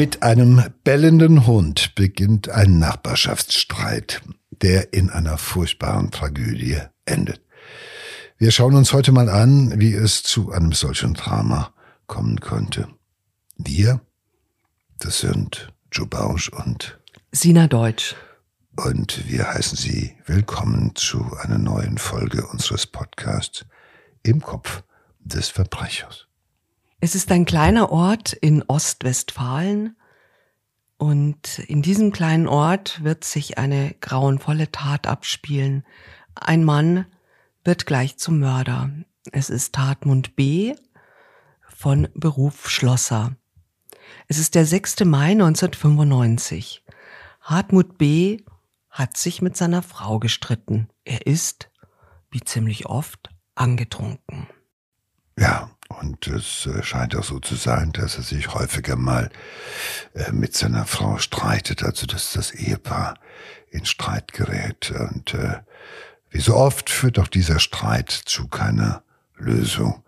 Mit einem bellenden Hund beginnt ein Nachbarschaftsstreit, der in einer furchtbaren Tragödie endet. Wir schauen uns heute mal an, wie es zu einem solchen Drama kommen könnte. Wir, das sind Joe Bausch und Sina Deutsch. Und wir heißen Sie willkommen zu einer neuen Folge unseres Podcasts Im Kopf des Verbrechers. Es ist ein kleiner Ort in Ostwestfalen und in diesem kleinen Ort wird sich eine grauenvolle Tat abspielen. Ein Mann wird gleich zum Mörder. Es ist Tatmund B. von Beruf Schlosser. Es ist der 6. Mai 1995. Hartmut B. hat sich mit seiner Frau gestritten. Er ist, wie ziemlich oft, angetrunken. Ja, und es äh, scheint auch so zu sein, dass er sich häufiger mal äh, mit seiner Frau streitet, also dass das Ehepaar in Streit gerät. Und äh, wie so oft führt auch dieser Streit zu keiner Lösung.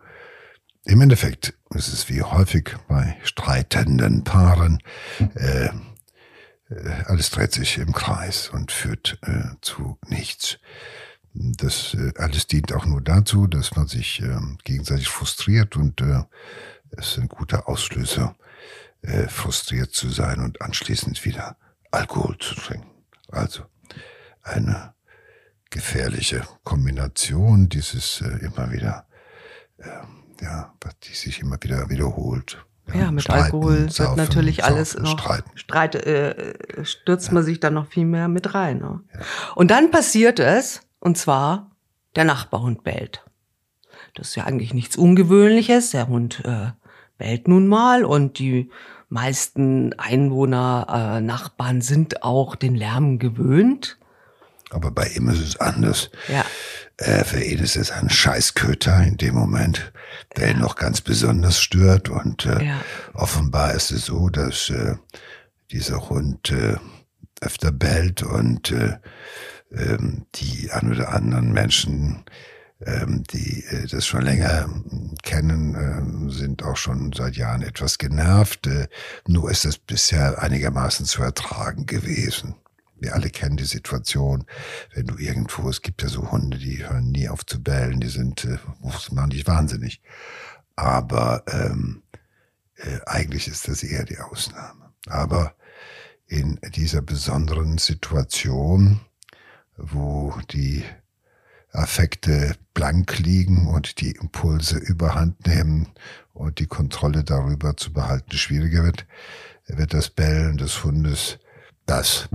Im Endeffekt ist es wie häufig bei streitenden Paaren, äh, alles dreht sich im Kreis und führt äh, zu nichts. Das äh, alles dient auch nur dazu, dass man sich äh, gegenseitig frustriert und äh, es ist ein guter Auslöser, äh, frustriert zu sein und anschließend wieder Alkohol zu trinken. Also eine gefährliche Kombination, dieses immer wieder, äh, ja, die sich immer wieder wiederholt. Ja, mit streiten, Alkohol wird natürlich saufen, alles noch streiten. Streit, äh, stürzt ja. man sich dann noch viel mehr mit rein. Ne? Ja. Und dann passiert es, und zwar, der Nachbarhund bellt. Das ist ja eigentlich nichts Ungewöhnliches. Der Hund äh, bellt nun mal und die meisten Einwohner, äh, Nachbarn sind auch den Lärm gewöhnt. Aber bei ihm ist es anders. Ja. Äh, für ihn ist es ein Scheißköter in dem Moment, der ja. ihn noch ganz besonders stört. Und äh, ja. offenbar ist es so, dass äh, dieser Hund äh, öfter bellt und äh, ähm, die ein oder anderen Menschen, ähm, die äh, das schon länger kennen, äh, sind auch schon seit Jahren etwas genervt. Äh, nur ist es bisher einigermaßen zu ertragen gewesen. Wir alle kennen die Situation, wenn du irgendwo, es gibt ja so Hunde, die hören nie auf zu bellen, die sind, äh, machen dich wahnsinnig. Aber ähm, äh, eigentlich ist das eher die Ausnahme. Aber in dieser besonderen Situation wo die Affekte blank liegen und die Impulse überhand nehmen und die Kontrolle darüber zu behalten schwieriger wird, wird das Bellen des Hundes das,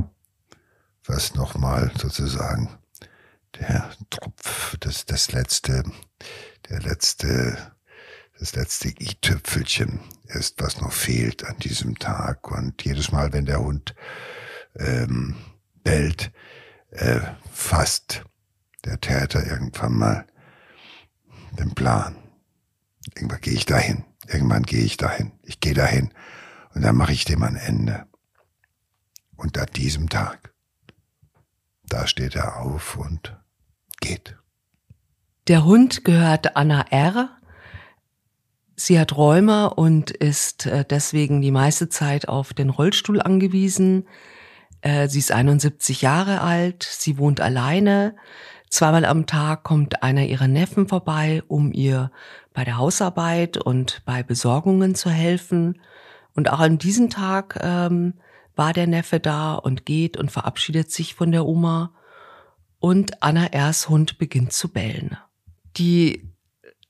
was nochmal sozusagen der Tropf, das, das letzte, der letzte, das letzte i-Tüpfelchen ist, was noch fehlt an diesem Tag. Und jedes Mal, wenn der Hund ähm, bellt, äh, fasst der Täter irgendwann mal den Plan. Irgendwann gehe ich dahin. Irgendwann gehe ich dahin. Ich gehe dahin und dann mache ich dem ein Ende. Und an diesem Tag, da steht er auf und geht. Der Hund gehört Anna R. Sie hat Rheuma und ist äh, deswegen die meiste Zeit auf den Rollstuhl angewiesen. Äh, sie ist 71 Jahre alt, sie wohnt alleine. Zweimal am Tag kommt einer ihrer Neffen vorbei, um ihr bei der Hausarbeit und bei Besorgungen zu helfen. Und auch an diesem Tag ähm, war der Neffe da und geht und verabschiedet sich von der Oma. Und Anna Ers Hund beginnt zu bellen. Die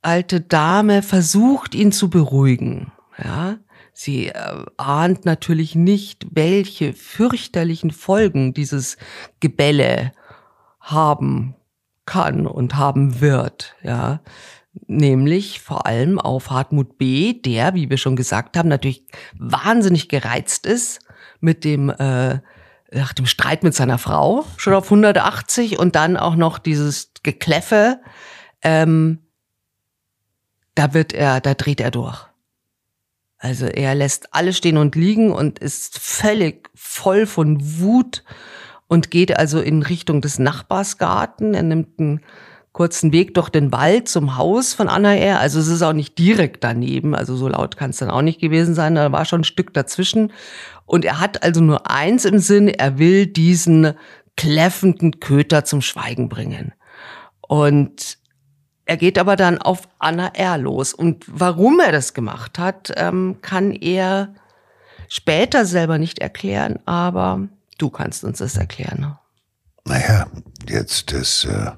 alte Dame versucht ihn zu beruhigen. Ja, Sie äh, ahnt natürlich nicht, welche fürchterlichen Folgen dieses Gebälle haben kann und haben wird, ja. Nämlich vor allem auf Hartmut B., der, wie wir schon gesagt haben, natürlich wahnsinnig gereizt ist mit dem, äh, nach dem Streit mit seiner Frau, schon auf 180 und dann auch noch dieses Gekläffe. Ähm, da wird er, da dreht er durch. Also er lässt alles stehen und liegen und ist völlig voll von Wut und geht also in Richtung des Nachbarsgarten. Er nimmt einen kurzen Weg durch den Wald zum Haus von Anna R. Also es ist auch nicht direkt daneben, also so laut kann es dann auch nicht gewesen sein, da war schon ein Stück dazwischen. Und er hat also nur eins im Sinn, er will diesen kläffenden Köter zum Schweigen bringen. Und er geht aber dann auf Anna R. los. Und warum er das gemacht hat, ähm, kann er später selber nicht erklären, aber du kannst uns das erklären. Naja, jetzt ist, äh,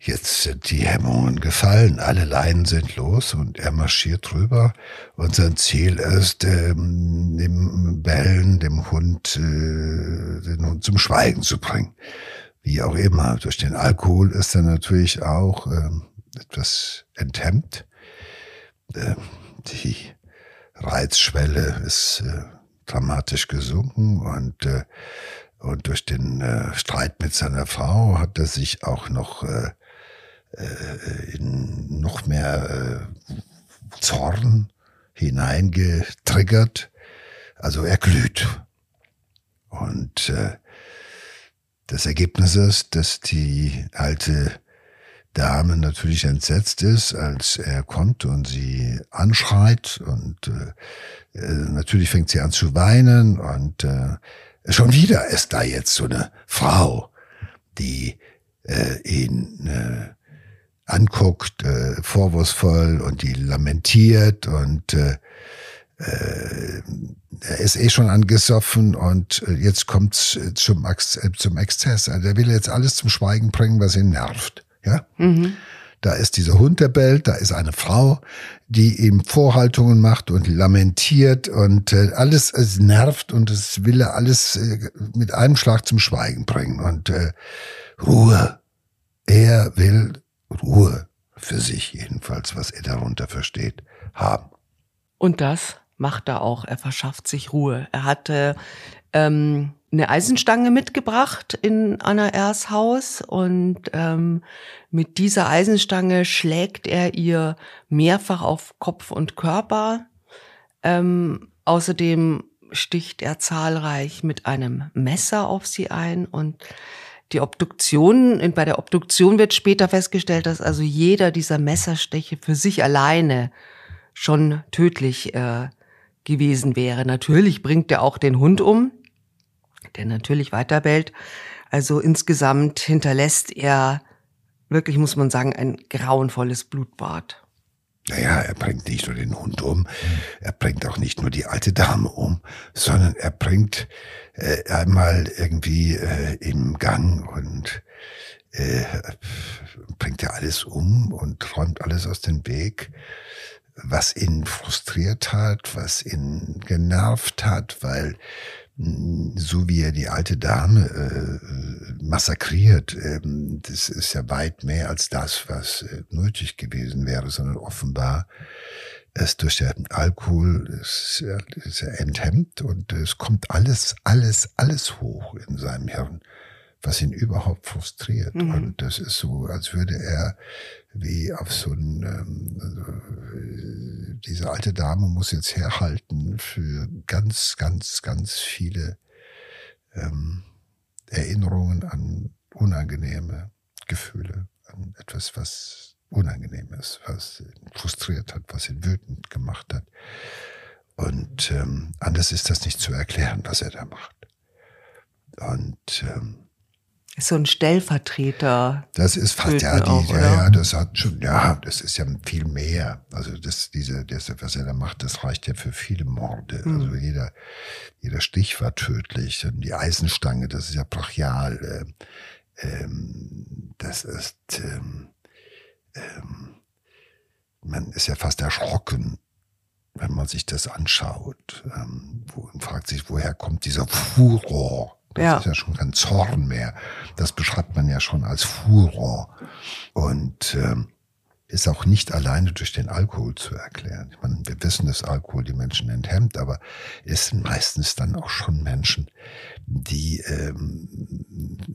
jetzt sind die Hemmungen gefallen, alle Leinen sind los und er marschiert drüber und sein Ziel ist, ähm, dem Bellen, dem Hund, äh, den Hund zum Schweigen zu bringen. Wie auch immer. Durch den Alkohol ist er natürlich auch ähm, etwas enthemmt. Äh, die Reizschwelle ist äh, dramatisch gesunken und äh, und durch den äh, Streit mit seiner Frau hat er sich auch noch äh, äh, in noch mehr äh, Zorn hineingetriggert. Also er glüht. Und äh, das Ergebnis ist, dass die alte Dame natürlich entsetzt ist, als er kommt und sie anschreit und äh, äh natürlich fängt sie an zu weinen und äh, schon wieder ist da jetzt so eine Frau, die äh, ihn äh, anguckt, äh, vorwurfsvoll und die lamentiert und äh, äh, er ist eh schon angesoffen und äh, jetzt kommt's zum, äh, zum Exzess. Also er will jetzt alles zum Schweigen bringen, was ihn nervt. Ja? Mhm. Da ist dieser Hund, der bellt, da ist eine Frau, die ihm Vorhaltungen macht und lamentiert und äh, alles es nervt und es will er alles äh, mit einem Schlag zum Schweigen bringen und äh, Ruhe. Er will Ruhe für sich jedenfalls, was er darunter versteht, haben. Und das macht er auch. Er verschafft sich Ruhe. Er hatte ähm, eine Eisenstange mitgebracht in Anna Rs Haus und ähm, mit dieser Eisenstange schlägt er ihr mehrfach auf Kopf und Körper. Ähm, außerdem sticht er zahlreich mit einem Messer auf sie ein und die Obduktion, bei der Obduktion wird später festgestellt, dass also jeder dieser Messerstiche für sich alleine schon tödlich äh, gewesen wäre. Natürlich bringt er auch den Hund um, der natürlich weiter bellt. Also insgesamt hinterlässt er wirklich, muss man sagen, ein grauenvolles Blutbad. Naja, er bringt nicht nur den Hund um, er bringt auch nicht nur die alte Dame um, sondern er bringt äh, einmal irgendwie äh, im Gang und äh, bringt er alles um und räumt alles aus dem Weg, was ihn frustriert hat, was ihn genervt hat, weil so wie er die alte Dame äh, massakriert, ähm, das ist ja weit mehr als das, was äh, nötig gewesen wäre, sondern offenbar es durch den Alkohol ist, ist er enthemmt und es kommt alles, alles, alles hoch in seinem Hirn, was ihn überhaupt frustriert. Mhm. Und das ist so, als würde er wie auf so ein, ähm, also, diese alte Dame muss jetzt herhalten für ganz, ganz, ganz viele ähm, Erinnerungen an unangenehme Gefühle, an etwas, was unangenehm ist, was ihn frustriert hat, was ihn wütend gemacht hat. Und ähm, anders ist das nicht zu erklären, was er da macht. Und ähm, so ein Stellvertreter. Das ist fast ja, die, auch, ja, ja, das hat schon, ja, das ist ja viel mehr. Also das, diese, das, was er da macht, das reicht ja für viele Morde. Mhm. Also jeder, jeder Stich war tödlich. Und die Eisenstange, das ist ja brachial. Äh, ähm, das ist, ähm, ähm, man ist ja fast erschrocken, wenn man sich das anschaut ähm, wo, und fragt sich, woher kommt dieser Furor? Das ja. ist ja schon kein Zorn mehr. Das beschreibt man ja schon als Furor. Und ähm, ist auch nicht alleine durch den Alkohol zu erklären. Ich meine, wir wissen, dass Alkohol die Menschen enthemmt, aber es sind meistens dann auch schon Menschen, die ähm,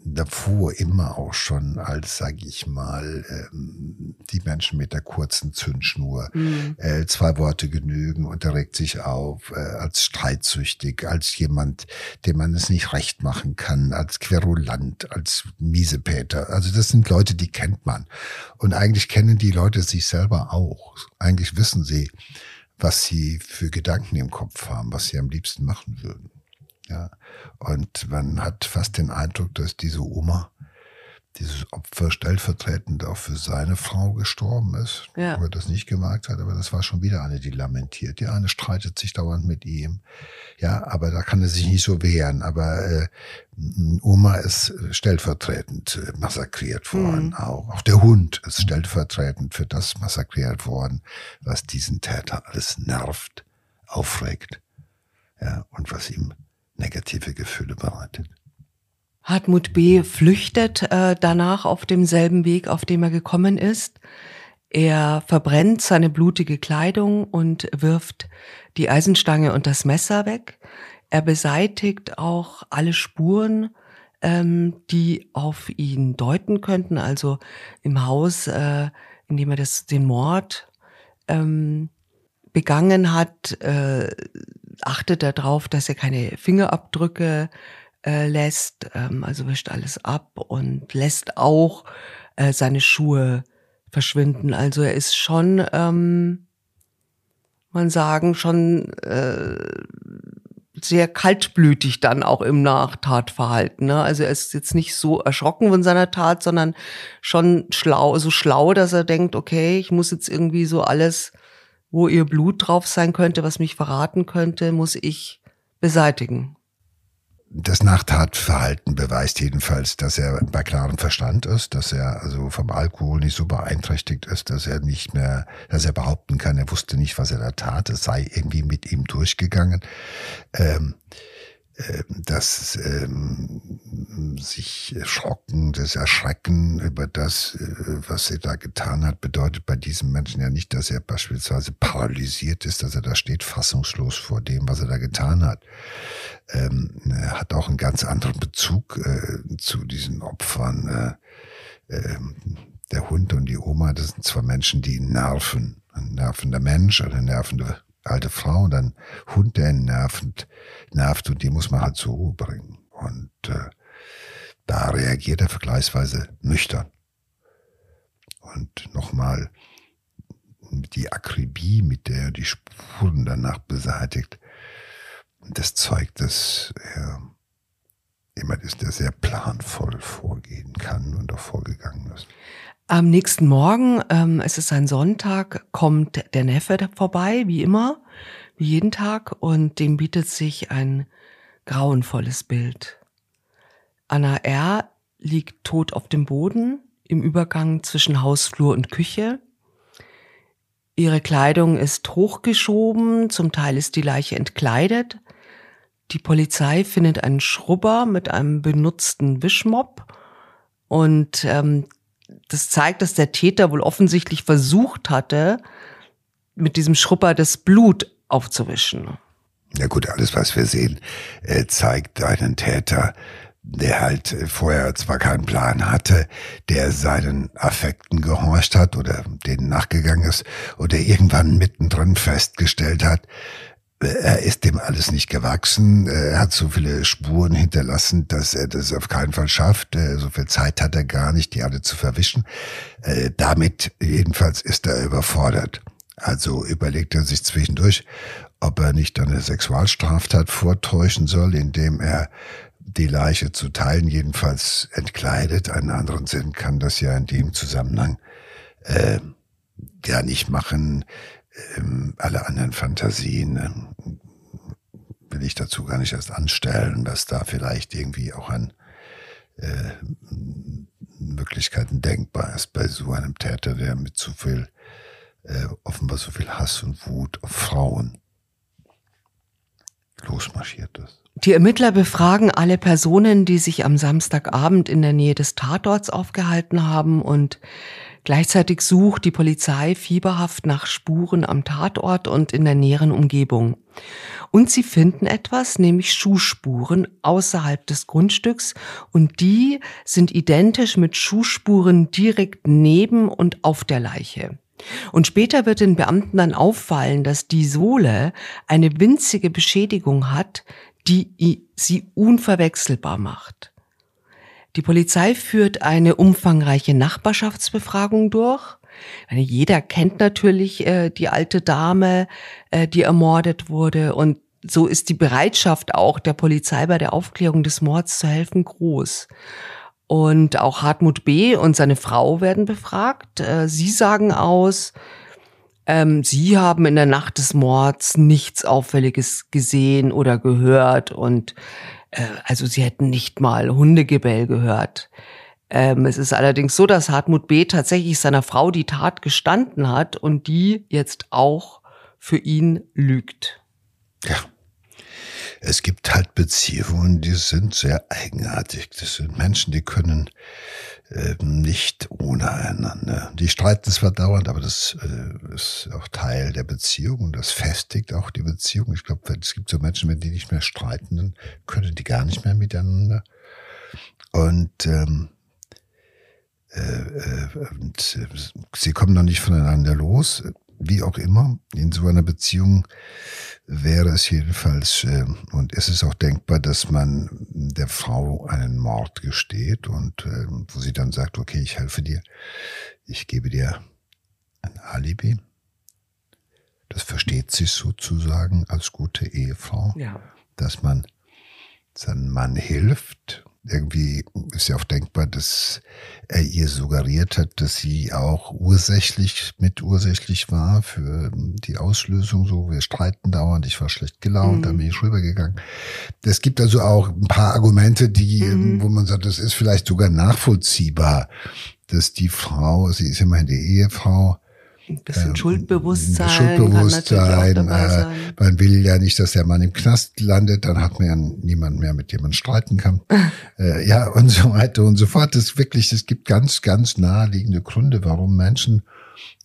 davor immer auch schon als, sag ich mal, ähm, die Menschen mit der kurzen Zündschnur, mhm. äh, zwei Worte genügen und er regt sich auf, äh, als streitsüchtig, als jemand, dem man es nicht recht machen kann, als Querulant, als Miesepeter. Also das sind Leute, die kennt man. Und eigentlich kennen die Leute sich selber auch. Eigentlich wissen sie, was sie für Gedanken im Kopf haben, was sie am liebsten machen würden. Ja. Und man hat fast den Eindruck, dass diese Oma, dieses Opfer stellvertretend auch für seine Frau gestorben ist, ja. wo er das nicht gemerkt hat, aber das war schon wieder eine, die lamentiert. Die eine streitet sich dauernd mit ihm. Ja, aber da kann er sich nicht so wehren. Aber äh, Oma ist stellvertretend massakriert worden mhm. auch. Auch der Hund ist stellvertretend für das massakriert worden, was diesen Täter alles nervt, aufregt. Ja, und was ihm negative Gefühle bereitet. Hartmut B. flüchtet äh, danach auf demselben Weg, auf dem er gekommen ist. Er verbrennt seine blutige Kleidung und wirft die Eisenstange und das Messer weg. Er beseitigt auch alle Spuren, ähm, die auf ihn deuten könnten. Also im Haus, äh, in dem er das, den Mord ähm, begangen hat, äh, achtet darauf, dass er keine Fingerabdrücke äh, lässt, ähm, also wischt alles ab und lässt auch äh, seine Schuhe verschwinden. Also er ist schon, ähm, man sagen, schon äh, sehr kaltblütig dann auch im Nachtatverhalten. Ne? Also er ist jetzt nicht so erschrocken von seiner Tat, sondern schon schlau, so schlau, dass er denkt, okay, ich muss jetzt irgendwie so alles wo ihr Blut drauf sein könnte, was mich verraten könnte, muss ich beseitigen. Das Nachtatverhalten beweist jedenfalls, dass er bei klarem Verstand ist, dass er also vom Alkohol nicht so beeinträchtigt ist, dass er nicht mehr, dass er behaupten kann, er wusste nicht, was er da tat, es sei irgendwie mit ihm durchgegangen. Ähm, ähm, das ähm, sich erschrocken, das Erschrecken über das, äh, was er da getan hat, bedeutet bei diesem Menschen ja nicht, dass er beispielsweise paralysiert ist, dass er da steht fassungslos vor dem, was er da getan hat. Ähm, er hat auch einen ganz anderen Bezug äh, zu diesen Opfern. Äh, äh, der Hund und die Oma, das sind zwei Menschen, die nerven. Ein nervender Mensch, eine nervende alte Frau und ein Hund, der ihn nervt, nervt und die muss man halt zur Ruhe bringen. Und äh, da reagiert er vergleichsweise nüchtern. Und nochmal die Akribie, mit der er die Spuren danach beseitigt, das zeigt, dass er jemand ist, der sehr planvoll vorgehen kann und auch vorgegangen ist. Am nächsten Morgen, ähm, es ist ein Sonntag, kommt der Neffe vorbei, wie immer, wie jeden Tag, und dem bietet sich ein grauenvolles Bild. Anna R. liegt tot auf dem Boden im Übergang zwischen Hausflur und Küche. Ihre Kleidung ist hochgeschoben, zum Teil ist die Leiche entkleidet. Die Polizei findet einen Schrubber mit einem benutzten Wischmopp und ähm, das zeigt, dass der Täter wohl offensichtlich versucht hatte, mit diesem Schrupper das Blut aufzuwischen. Ja gut, alles, was wir sehen, äh, zeigt einen Täter, der halt vorher zwar keinen Plan hatte, der seinen Affekten gehorcht hat oder denen nachgegangen ist oder irgendwann mittendrin festgestellt hat, er ist dem alles nicht gewachsen. Er hat so viele Spuren hinterlassen, dass er das auf keinen Fall schafft. Äh, so viel Zeit hat er gar nicht, die alle zu verwischen. Äh, damit jedenfalls ist er überfordert. Also überlegt er sich zwischendurch, ob er nicht eine Sexualstraftat vortäuschen soll, indem er die Leiche zu Teilen jedenfalls entkleidet. Einen anderen Sinn kann das ja in dem Zusammenhang äh, ja nicht machen ähm, alle anderen Fantasien ähm, will ich dazu gar nicht erst anstellen, dass da vielleicht irgendwie auch an äh, Möglichkeiten denkbar ist bei so einem Täter, der mit so viel, äh, offenbar so viel Hass und Wut auf Frauen losmarschiert ist. Die Ermittler befragen alle Personen, die sich am Samstagabend in der Nähe des Tatorts aufgehalten haben und Gleichzeitig sucht die Polizei fieberhaft nach Spuren am Tatort und in der näheren Umgebung. Und sie finden etwas, nämlich Schuhspuren außerhalb des Grundstücks und die sind identisch mit Schuhspuren direkt neben und auf der Leiche. Und später wird den Beamten dann auffallen, dass die Sohle eine winzige Beschädigung hat, die sie unverwechselbar macht. Die Polizei führt eine umfangreiche Nachbarschaftsbefragung durch. Jeder kennt natürlich äh, die alte Dame, äh, die ermordet wurde. Und so ist die Bereitschaft auch der Polizei bei der Aufklärung des Mords zu helfen groß. Und auch Hartmut B. und seine Frau werden befragt. Äh, sie sagen aus, ähm, sie haben in der Nacht des Mords nichts Auffälliges gesehen oder gehört und also sie hätten nicht mal Hundegebell gehört. Ähm, es ist allerdings so, dass Hartmut B. tatsächlich seiner Frau die Tat gestanden hat und die jetzt auch für ihn lügt. Ja. Es gibt halt Beziehungen, die sind sehr eigenartig. Das sind Menschen, die können äh, nicht ohne einander. Die streiten zwar dauernd, aber das äh, ist auch Teil der Beziehung und das festigt auch die Beziehung. Ich glaube, es gibt so Menschen, wenn die nicht mehr streiten, dann können die gar nicht mehr miteinander. Und ähm, äh, äh und äh, sie kommen noch nicht voneinander los, wie auch immer. In so einer Beziehung wäre es jedenfalls, äh, und es ist auch denkbar, dass man der Frau einen Mord gesteht und äh, wo sie dann sagt, okay, ich helfe dir, ich gebe dir ein Alibi. Das versteht sich sozusagen als gute Ehefrau, ja. dass man seinem Mann hilft irgendwie ist ja auch denkbar, dass er ihr suggeriert hat, dass sie auch ursächlich, mitursächlich war für die Auslösung. So, wir streiten dauernd, ich war schlecht gelaunt, mhm. da bin ich rübergegangen. Es gibt also auch ein paar Argumente, die, mhm. wo man sagt, das ist vielleicht sogar nachvollziehbar, dass die Frau, sie ist immerhin die Ehefrau, ein bisschen ähm, Schuldbewusstsein. Schuldbewusstsein. Äh, man will ja nicht, dass der Mann im Knast landet, dann hat man ja niemanden mehr, mit dem man streiten kann. äh, ja, und so weiter und so fort. Das wirklich, es gibt ganz, ganz naheliegende Gründe, warum Menschen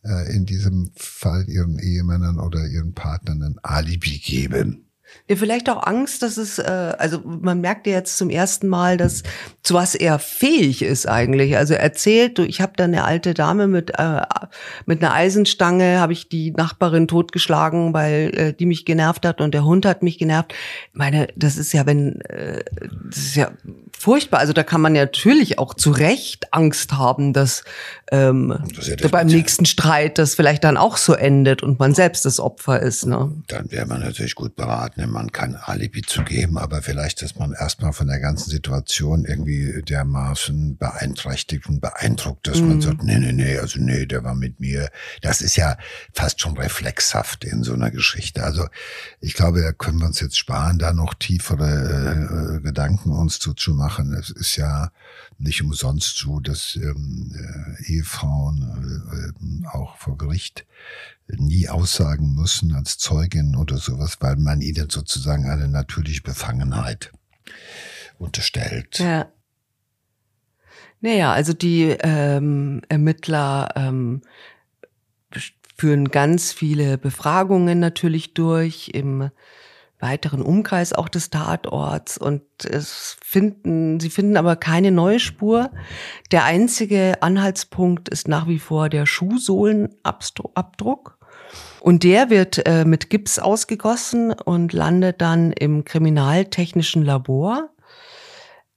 äh, in diesem Fall ihren Ehemännern oder ihren Partnern ein Alibi geben. Ja, vielleicht auch Angst, dass es, äh, also man merkt ja jetzt zum ersten Mal, dass zu was er fähig ist eigentlich. Also er erzählt, ich habe da eine alte Dame mit äh, mit einer Eisenstange, habe ich die Nachbarin totgeschlagen, weil äh, die mich genervt hat und der Hund hat mich genervt. Ich meine, das ist ja, wenn äh, das ist ja furchtbar. Also da kann man ja natürlich auch zu Recht Angst haben, dass ähm, das ja beim nächsten Streit das vielleicht dann auch so endet und man selbst das Opfer ist. Ne? Dann wäre man natürlich gut beraten, man kein Alibi zu geben, aber vielleicht ist man erstmal von der ganzen Situation irgendwie dermaßen beeinträchtigt und beeindruckt, dass mhm. man sagt, nee, nee, nee, also nee, der war mit mir. Das ist ja fast schon reflexhaft in so einer Geschichte. Also ich glaube, da können wir uns jetzt sparen, da noch tiefere äh, Gedanken uns zuzumachen machen. Es ist ja nicht umsonst so, dass ähm, äh, Ehefrauen äh, auch vor Gericht nie aussagen müssen als Zeugin oder sowas, weil man ihnen sozusagen eine natürliche Befangenheit unterstellt. Ja. Naja, also die ähm, Ermittler ähm, führen ganz viele Befragungen natürlich durch im weiteren Umkreis auch des Tatorts und es finden, sie finden aber keine neue Spur. Der einzige Anhaltspunkt ist nach wie vor der Schuhsohlenabdruck. Und der wird äh, mit Gips ausgegossen und landet dann im kriminaltechnischen Labor.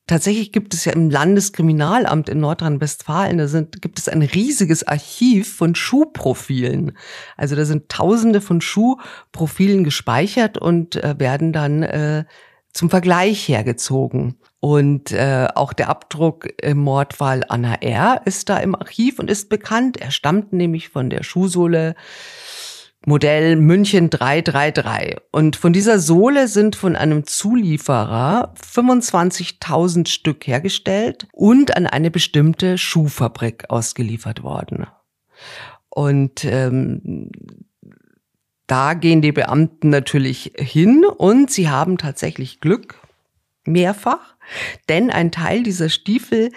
Tatsächlich gibt es ja im Landeskriminalamt in Nordrhein-Westfalen, da sind, gibt es ein riesiges Archiv von Schuhprofilen. Also da sind tausende von Schuhprofilen gespeichert und äh, werden dann äh, zum Vergleich hergezogen. Und äh, auch der Abdruck im Mordfall Anna R. ist da im Archiv und ist bekannt. Er stammt nämlich von der Schuhsohle Modell München 333. Und von dieser Sohle sind von einem Zulieferer 25.000 Stück hergestellt und an eine bestimmte Schuhfabrik ausgeliefert worden. Und ähm, da gehen die Beamten natürlich hin und sie haben tatsächlich Glück, mehrfach, denn ein Teil dieser Stiefel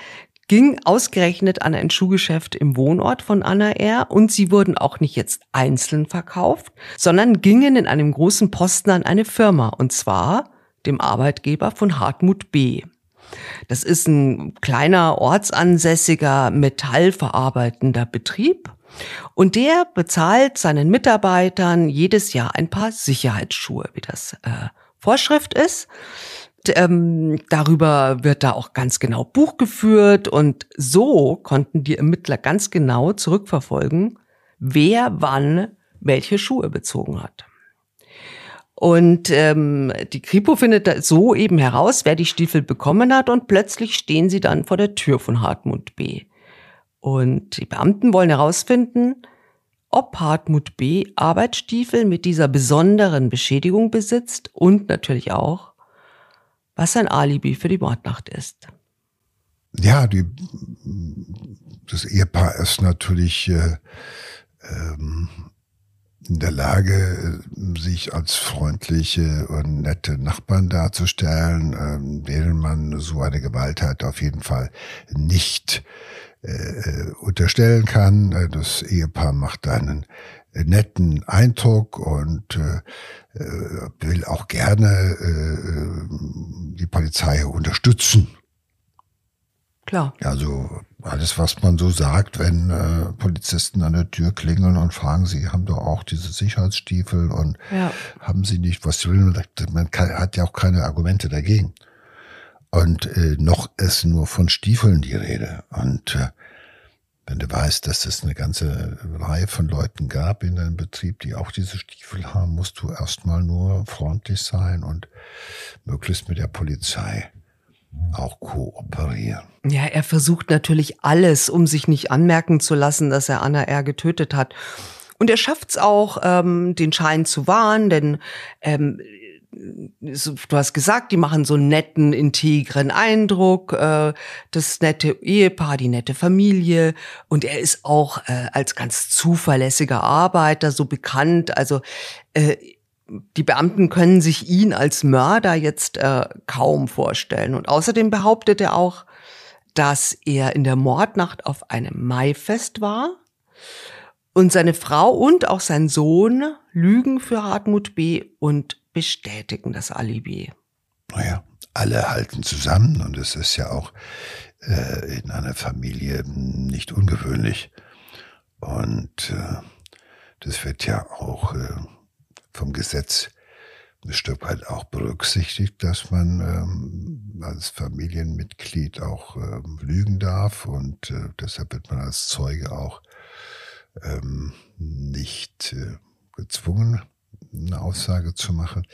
ging ausgerechnet an ein Schuhgeschäft im Wohnort von Anna R. und sie wurden auch nicht jetzt einzeln verkauft, sondern gingen in einem großen Posten an eine Firma und zwar dem Arbeitgeber von Hartmut B. Das ist ein kleiner ortsansässiger metallverarbeitender Betrieb und der bezahlt seinen Mitarbeitern jedes Jahr ein paar Sicherheitsschuhe, wie das äh, Vorschrift ist. Ähm, darüber wird da auch ganz genau Buch geführt und so konnten die Ermittler ganz genau zurückverfolgen, wer wann welche Schuhe bezogen hat. Und ähm, die Kripo findet so eben heraus, wer die Stiefel bekommen hat und plötzlich stehen sie dann vor der Tür von Hartmut B. Und die Beamten wollen herausfinden, ob Hartmut B. Arbeitsstiefel mit dieser besonderen Beschädigung besitzt und natürlich auch, was sein Alibi für die Mordnacht ist. Ja, die, das Ehepaar ist natürlich äh, ähm, in der Lage, sich als freundliche und nette Nachbarn darzustellen, ähm, denen man so eine Gewalttat auf jeden Fall nicht äh, unterstellen kann. Äh, das Ehepaar macht einen netten Eindruck und äh, äh, will auch gerne äh, die Polizei unterstützen. Klar. Also alles, was man so sagt, wenn äh, Polizisten an der Tür klingeln und fragen, sie haben doch auch diese Sicherheitsstiefel und ja. haben sie nicht, was sie will, man kann, hat ja auch keine Argumente dagegen. Und äh, noch ist nur von Stiefeln die Rede. Und äh, wenn du weißt, dass es eine ganze Reihe von Leuten gab in deinem Betrieb, die auch diese Stiefel haben, musst du erstmal nur freundlich sein und möglichst mit der Polizei auch kooperieren. Ja, er versucht natürlich alles, um sich nicht anmerken zu lassen, dass er Anna R. getötet hat. Und er schafft es auch, ähm, den Schein zu wahren, denn ähm, du hast gesagt, die machen so einen netten, integren Eindruck, äh, das nette Ehepaar, die nette Familie. Und er ist auch äh, als ganz zuverlässiger Arbeiter so bekannt. Also äh, die Beamten können sich ihn als Mörder jetzt äh, kaum vorstellen. Und außerdem behauptet er auch, dass er in der Mordnacht auf einem Maifest war und seine Frau und auch sein Sohn lügen für Hartmut B. und bestätigen das Alibi. Naja, alle halten zusammen und es ist ja auch äh, in einer Familie nicht ungewöhnlich. Und äh, das wird ja auch äh, vom Gesetz ein Stück weit auch berücksichtigt, dass man ähm, als Familienmitglied auch ähm, lügen darf und äh, deshalb wird man als Zeuge auch ähm, nicht äh, gezwungen, eine Aussage zu machen.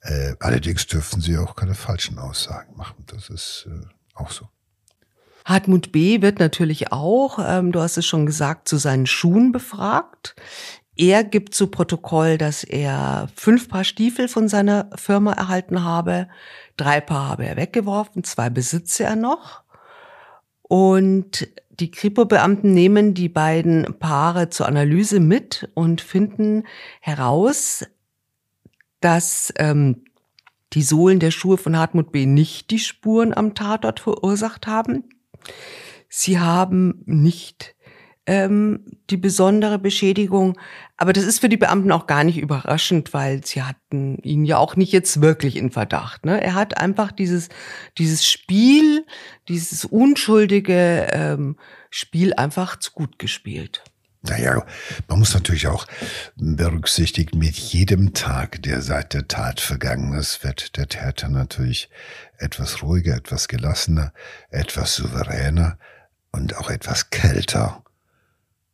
Äh, allerdings dürfen sie auch keine falschen Aussagen machen. Das ist äh, auch so. Hartmut B. wird natürlich auch, ähm, du hast es schon gesagt, zu seinen Schuhen befragt. Er gibt zu Protokoll, dass er fünf Paar Stiefel von seiner Firma erhalten habe. Drei Paar habe er weggeworfen, zwei besitze er noch. Und die Kripo-Beamten nehmen die beiden Paare zur Analyse mit und finden heraus, dass ähm, die Sohlen der Schuhe von Hartmut B. nicht die Spuren am Tatort verursacht haben. Sie haben nicht ähm, die besondere Beschädigung. Aber das ist für die Beamten auch gar nicht überraschend, weil sie hatten ihn ja auch nicht jetzt wirklich in Verdacht. Ne? Er hat einfach dieses, dieses Spiel, dieses unschuldige ähm, Spiel einfach zu gut gespielt. Naja, man muss natürlich auch berücksichtigen, mit jedem Tag, der seit der Tat vergangen ist, wird der Täter natürlich etwas ruhiger, etwas gelassener, etwas souveräner und auch etwas kälter.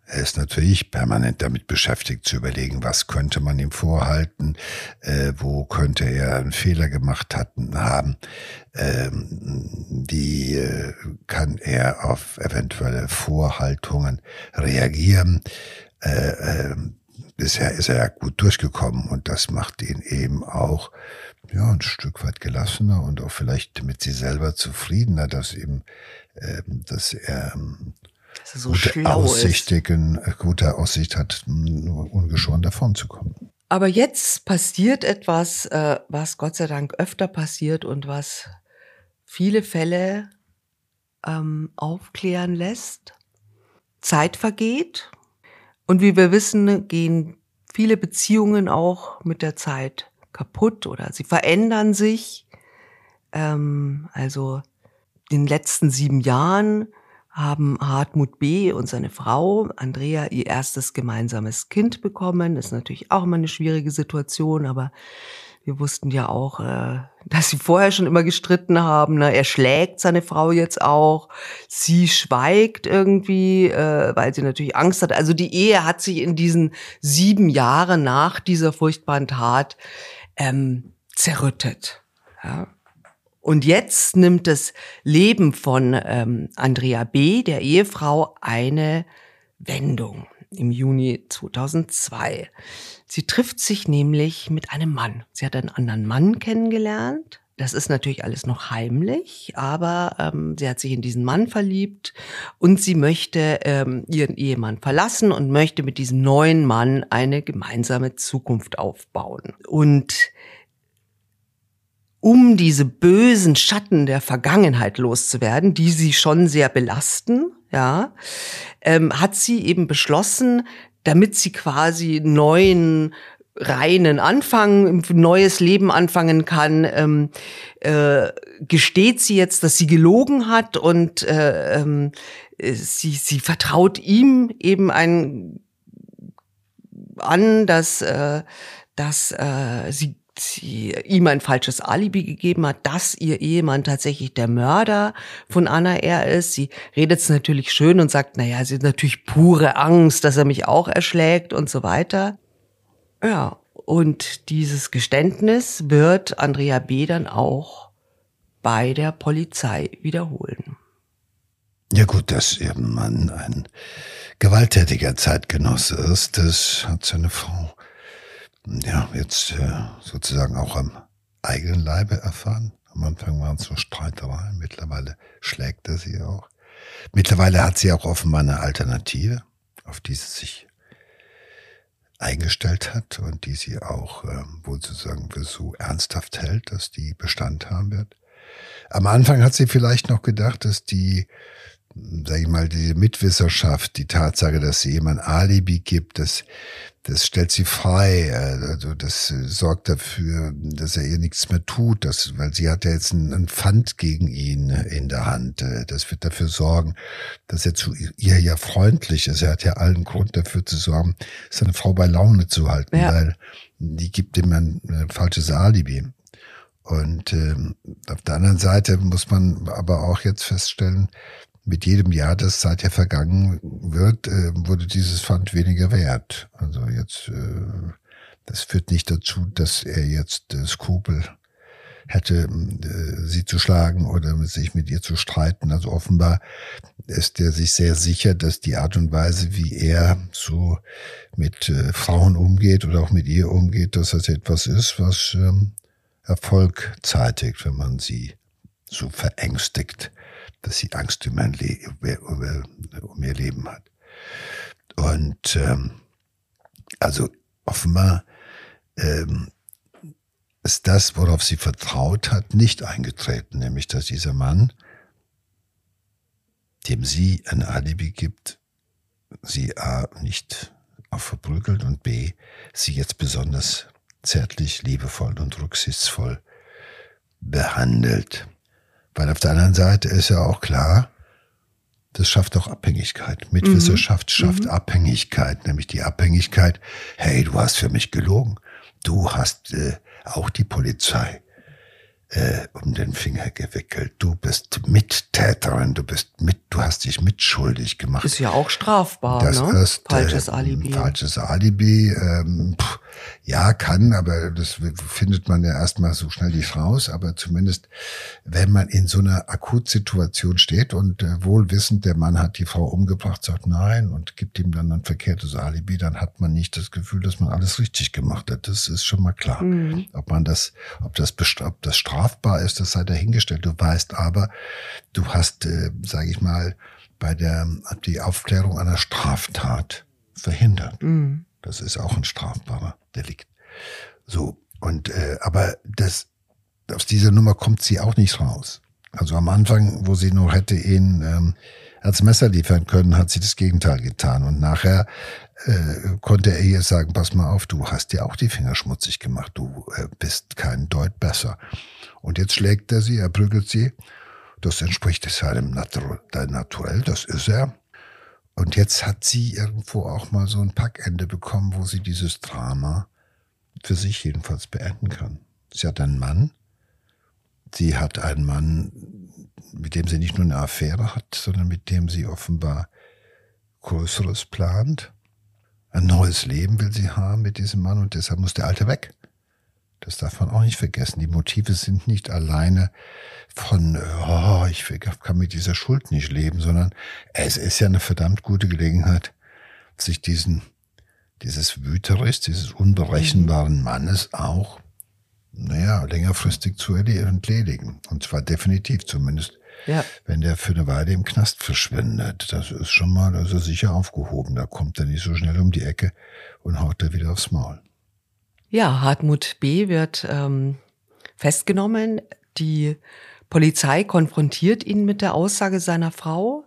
Er ist natürlich permanent damit beschäftigt zu überlegen, was könnte man ihm vorhalten, äh, wo könnte er einen Fehler gemacht hatten, haben. Ähm, die äh, kann er auf eventuelle Vorhaltungen reagieren. Äh, äh, bisher ist er ja gut durchgekommen und das macht ihn eben auch ja, ein Stück weit gelassener und auch vielleicht mit sich selber zufriedener, dass ihm, äh, dass er ähm, dass er so gute Aussichtigen, ist. Äh, gute Aussicht hat, ungeschoren davon zu kommen. Aber jetzt passiert etwas, äh, was Gott sei Dank öfter passiert und was viele Fälle ähm, aufklären lässt. Zeit vergeht und wie wir wissen, gehen viele Beziehungen auch mit der Zeit kaputt oder sie verändern sich. Ähm, also in den letzten sieben Jahren haben Hartmut B. und seine Frau Andrea ihr erstes gemeinsames Kind bekommen. Ist natürlich auch immer eine schwierige Situation, aber wir wussten ja auch, äh, dass sie vorher schon immer gestritten haben. Ne? Er schlägt seine Frau jetzt auch. Sie schweigt irgendwie, äh, weil sie natürlich Angst hat. Also die Ehe hat sich in diesen sieben Jahren nach dieser furchtbaren Tat ähm, zerrüttet. Ja? Und jetzt nimmt das Leben von ähm, Andrea B., der Ehefrau, eine Wendung im Juni 2002. Sie trifft sich nämlich mit einem Mann. Sie hat einen anderen Mann kennengelernt. Das ist natürlich alles noch heimlich, aber ähm, sie hat sich in diesen Mann verliebt und sie möchte ähm, ihren Ehemann verlassen und möchte mit diesem neuen Mann eine gemeinsame Zukunft aufbauen. Und um diese bösen Schatten der Vergangenheit loszuwerden, die sie schon sehr belasten, ja, ähm, hat sie eben beschlossen, damit sie quasi neuen reinen Anfang, neues Leben anfangen kann, ähm, äh, gesteht sie jetzt, dass sie gelogen hat und äh, ähm, sie, sie vertraut ihm eben ein an, dass, äh, dass äh, sie sie ihm ein falsches Alibi gegeben hat, dass ihr Ehemann tatsächlich der Mörder von Anna R. ist. Sie redet es natürlich schön und sagt, naja, sie hat natürlich pure Angst, dass er mich auch erschlägt und so weiter. Ja, und dieses Geständnis wird Andrea B. dann auch bei der Polizei wiederholen. Ja gut, dass ihr Mann ein gewalttätiger Zeitgenosse ist, das hat seine Frau ja, jetzt äh, sozusagen auch am eigenen Leibe erfahren. Am Anfang waren es so Streitereien, mittlerweile schlägt er sie auch. Mittlerweile hat sie auch offenbar eine Alternative, auf die sie sich eingestellt hat und die sie auch ähm, wohl sozusagen für so ernsthaft hält, dass die Bestand haben wird. Am Anfang hat sie vielleicht noch gedacht, dass die sag ich mal, diese Mitwisserschaft, die Tatsache, dass sie ein Alibi gibt, das, das stellt sie frei, also das sorgt dafür, dass er ihr nichts mehr tut, das, weil sie hat ja jetzt einen Pfand gegen ihn in der Hand. Das wird dafür sorgen, dass er zu ihr ja freundlich ist. Er hat ja allen Grund dafür zu sorgen, seine Frau bei Laune zu halten, ja. weil die gibt ihm ein, ein falsches Alibi. Und ähm, auf der anderen Seite muss man aber auch jetzt feststellen, mit jedem Jahr, das seither vergangen wird, äh, wurde dieses Pfand weniger wert. Also jetzt, äh, das führt nicht dazu, dass er jetzt äh, Skrupel hätte, sie zu schlagen oder sich mit ihr zu streiten. Also offenbar ist er sich sehr sicher, dass die Art und Weise, wie er so mit Frauen umgeht oder auch mit ihr umgeht, dass das etwas ist, was ähm, Erfolg zeitigt, wenn man sie so verängstigt dass sie Angst um, Le um ihr Leben hat. Und ähm, also offenbar ähm, ist das, worauf sie vertraut hat, nicht eingetreten, nämlich dass dieser Mann, dem sie ein Alibi gibt, sie A nicht auch verprügelt und B sie jetzt besonders zärtlich, liebevoll und rücksichtsvoll behandelt. Weil auf der anderen Seite ist ja auch klar, das schafft auch Abhängigkeit. Mitwissenschaft mhm. schafft mhm. Abhängigkeit, nämlich die Abhängigkeit, hey, du hast für mich gelogen. Du hast äh, auch die Polizei äh, um den Finger gewickelt. Du bist Mittäterin, du bist mit, du hast dich mitschuldig gemacht. Ist ja auch strafbar, das ne? Falsches äh, Alibi. Falsches Alibi, ähm, pff, ja, kann, aber das findet man ja erstmal so schnell nicht raus. Aber zumindest, wenn man in so einer Akutsituation steht und äh, wohl wissend, der Mann hat die Frau umgebracht, sagt nein und gibt ihm dann ein verkehrtes Alibi, dann hat man nicht das Gefühl, dass man alles richtig gemacht hat. Das ist schon mal klar. Mhm. Ob man das, ob das, ob das strafbar ist, das sei dahingestellt. Du weißt aber, du hast, äh, sage ich mal, bei der die Aufklärung einer Straftat verhindert. Mhm. Das ist auch ein strafbarer Delikt. So und äh, aber das aus dieser Nummer kommt sie auch nicht raus. Also am Anfang, wo sie noch hätte ihn ähm, als Messer liefern können, hat sie das Gegenteil getan. Und nachher äh, konnte er ihr sagen, pass mal auf, du hast dir auch die Finger schmutzig gemacht, du äh, bist kein Deut besser. Und jetzt schlägt er sie, er prügelt sie. Das entspricht seinem Natur Naturell, das ist er. Und jetzt hat sie irgendwo auch mal so ein Packende bekommen, wo sie dieses Drama für sich jedenfalls beenden kann. Sie hat einen Mann. Sie hat einen Mann, mit dem sie nicht nur eine Affäre hat, sondern mit dem sie offenbar Größeres plant. Ein neues Leben will sie haben mit diesem Mann und deshalb muss der Alte weg. Das darf man auch nicht vergessen. Die Motive sind nicht alleine von, oh, ich kann mit dieser Schuld nicht leben, sondern es ist ja eine verdammt gute Gelegenheit, sich diesen, dieses Wüterich, dieses unberechenbaren Mannes auch, naja, längerfristig zu entledigen. Und zwar definitiv zumindest. Ja. Wenn der für eine Weile im Knast verschwindet, das ist schon mal, also sicher aufgehoben. Da kommt er nicht so schnell um die Ecke und haut er wieder aufs Maul. Ja, Hartmut B. wird ähm, festgenommen. Die Polizei konfrontiert ihn mit der Aussage seiner Frau,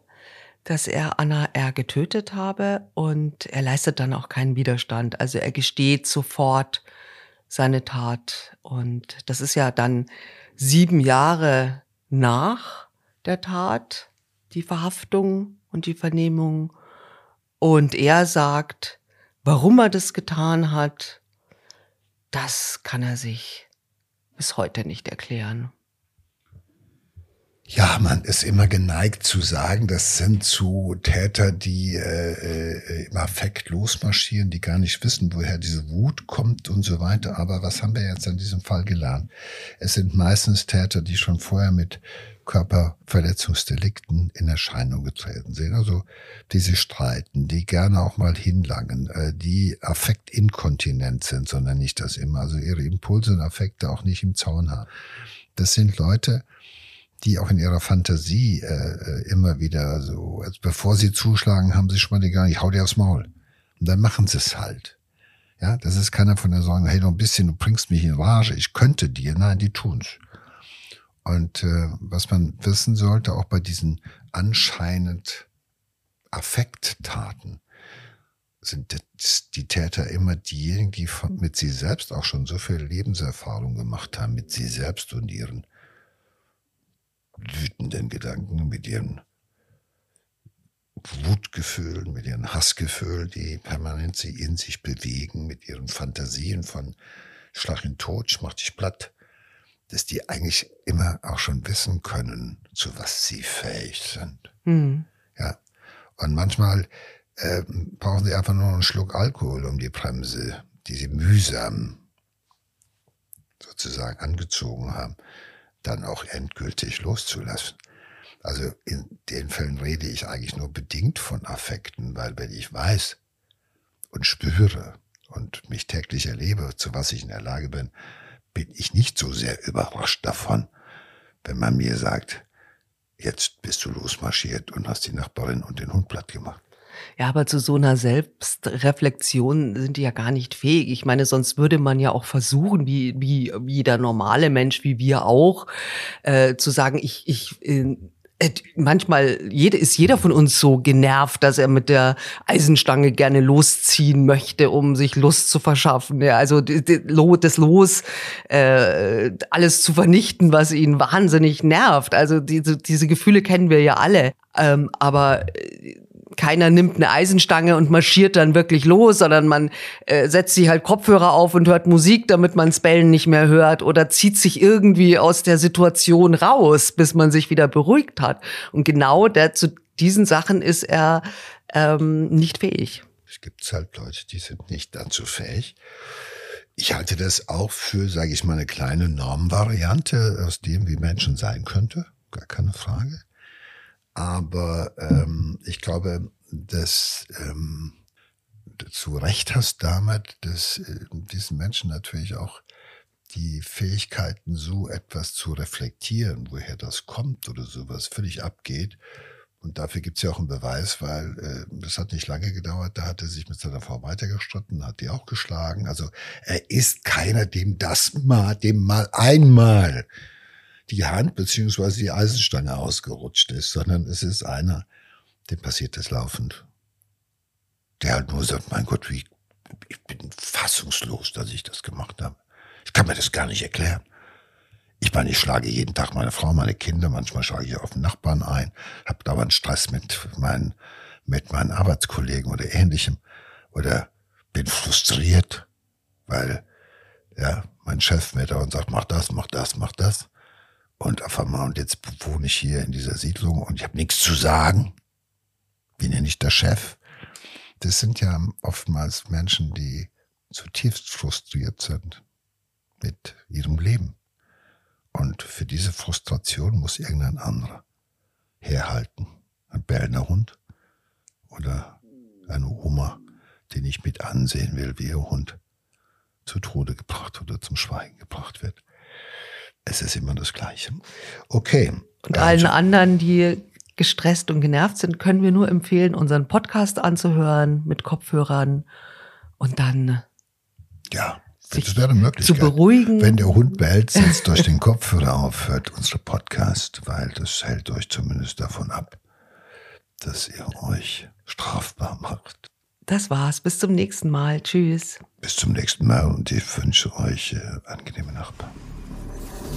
dass er Anna R. getötet habe und er leistet dann auch keinen Widerstand. Also er gesteht sofort seine Tat und das ist ja dann sieben Jahre nach der Tat, die Verhaftung und die Vernehmung. Und er sagt, warum er das getan hat, das kann er sich bis heute nicht erklären. Ja, man ist immer geneigt zu sagen, das sind so Täter, die äh, äh, im Affekt losmarschieren, die gar nicht wissen, woher diese Wut kommt und so weiter. Aber was haben wir jetzt an diesem Fall gelernt? Es sind meistens Täter, die schon vorher mit Körperverletzungsdelikten in Erscheinung getreten sind. Also die sich streiten, die gerne auch mal hinlangen, äh, die affektinkontinent sind, sondern nicht das immer, also ihre Impulse und Affekte auch nicht im Zaun haben. Das sind Leute, die auch in ihrer Fantasie äh, äh immer wieder so, also bevor sie zuschlagen, haben sie schon mal die gar nicht, hau dir aufs Maul. Und dann machen sie es halt. Ja, das ist keiner von der Sorge, hey, noch ein bisschen, du bringst mich in Rage, ich könnte dir. Nein, die tun's. Und äh, was man wissen sollte, auch bei diesen anscheinend Affekttaten, sind die Täter immer diejenigen, die von, mit sie selbst auch schon so viel Lebenserfahrung gemacht haben, mit sie selbst und ihren wütenden Gedanken, mit ihren Wutgefühlen, mit ihren Hassgefühlen, die permanent sie in sich bewegen, mit ihren Fantasien von Schlag in Tod, ich mach dich platt, dass die eigentlich immer auch schon wissen können, zu was sie fähig sind. Mhm. Ja. Und manchmal äh, brauchen sie einfach nur einen Schluck Alkohol, um die Bremse, die sie mühsam sozusagen angezogen haben, dann auch endgültig loszulassen. Also in den Fällen rede ich eigentlich nur bedingt von Affekten, weil wenn ich weiß und spüre und mich täglich erlebe, zu was ich in der Lage bin, bin ich nicht so sehr überrascht davon, wenn man mir sagt, jetzt bist du losmarschiert und hast die Nachbarin und den Hund platt gemacht. Ja, aber zu so einer Selbstreflexion sind die ja gar nicht fähig. Ich meine, sonst würde man ja auch versuchen, wie, wie, wie jeder normale Mensch, wie wir auch, äh, zu sagen, ich, ich äh, manchmal jede, ist jeder von uns so genervt, dass er mit der Eisenstange gerne losziehen möchte, um sich Lust zu verschaffen. Ja, also das Los, äh, alles zu vernichten, was ihn wahnsinnig nervt. Also diese, diese Gefühle kennen wir ja alle. Ähm, aber äh, keiner nimmt eine Eisenstange und marschiert dann wirklich los, sondern man äh, setzt sich halt Kopfhörer auf und hört Musik, damit man Bellen nicht mehr hört oder zieht sich irgendwie aus der Situation raus, bis man sich wieder beruhigt hat. Und genau der, zu diesen Sachen ist er ähm, nicht fähig. Es gibt halt Leute, die sind nicht dazu fähig. Ich halte das auch für, sage ich mal, eine kleine Normvariante aus dem, wie Menschen sein könnte. Gar keine Frage. Aber ähm, ich glaube, dass ähm, du recht hast damit, dass äh, diesen Menschen natürlich auch die Fähigkeiten, so etwas zu reflektieren, woher das kommt oder sowas, völlig abgeht. Und dafür gibt es ja auch einen Beweis, weil äh, das hat nicht lange gedauert, da hat er sich mit seiner Frau weitergestritten, hat die auch geschlagen. Also er ist keiner, dem das mal, dem mal einmal die Hand beziehungsweise die Eisenstange ausgerutscht ist, sondern es ist einer, dem passiert das laufend. Der halt nur sagt, mein Gott, wie, ich bin fassungslos, dass ich das gemacht habe. Ich kann mir das gar nicht erklären. Ich meine, ich schlage jeden Tag meine Frau, meine Kinder, manchmal schlage ich auf den Nachbarn ein, habe dauernd Stress mit meinen, mit meinen Arbeitskollegen oder ähnlichem oder bin frustriert, weil ja, mein Chef mir da und sagt, mach das, mach das, mach das. Und auf einmal, und jetzt wohne ich hier in dieser Siedlung und ich habe nichts zu sagen. Bin ja nicht der Chef. Das sind ja oftmals Menschen, die zutiefst frustriert sind mit ihrem Leben. Und für diese Frustration muss irgendein anderer herhalten. Ein bellender Hund oder eine Oma, die nicht mit ansehen will, wie ihr Hund zu Tode gebracht oder zum Schweigen gebracht wird. Es ist immer das Gleiche. Okay. Und allen anderen, die gestresst und genervt sind, können wir nur empfehlen, unseren Podcast anzuhören mit Kopfhörern und dann ja, das wäre eine Möglichkeit. Zu beruhigen. Wenn der Hund bellt, setzt euch den Kopfhörer auf, hört unsere Podcast, weil das hält euch zumindest davon ab, dass ihr euch strafbar macht. Das war's. Bis zum nächsten Mal. Tschüss. Bis zum nächsten Mal und ich wünsche euch äh, angenehme Nachbarn. うん。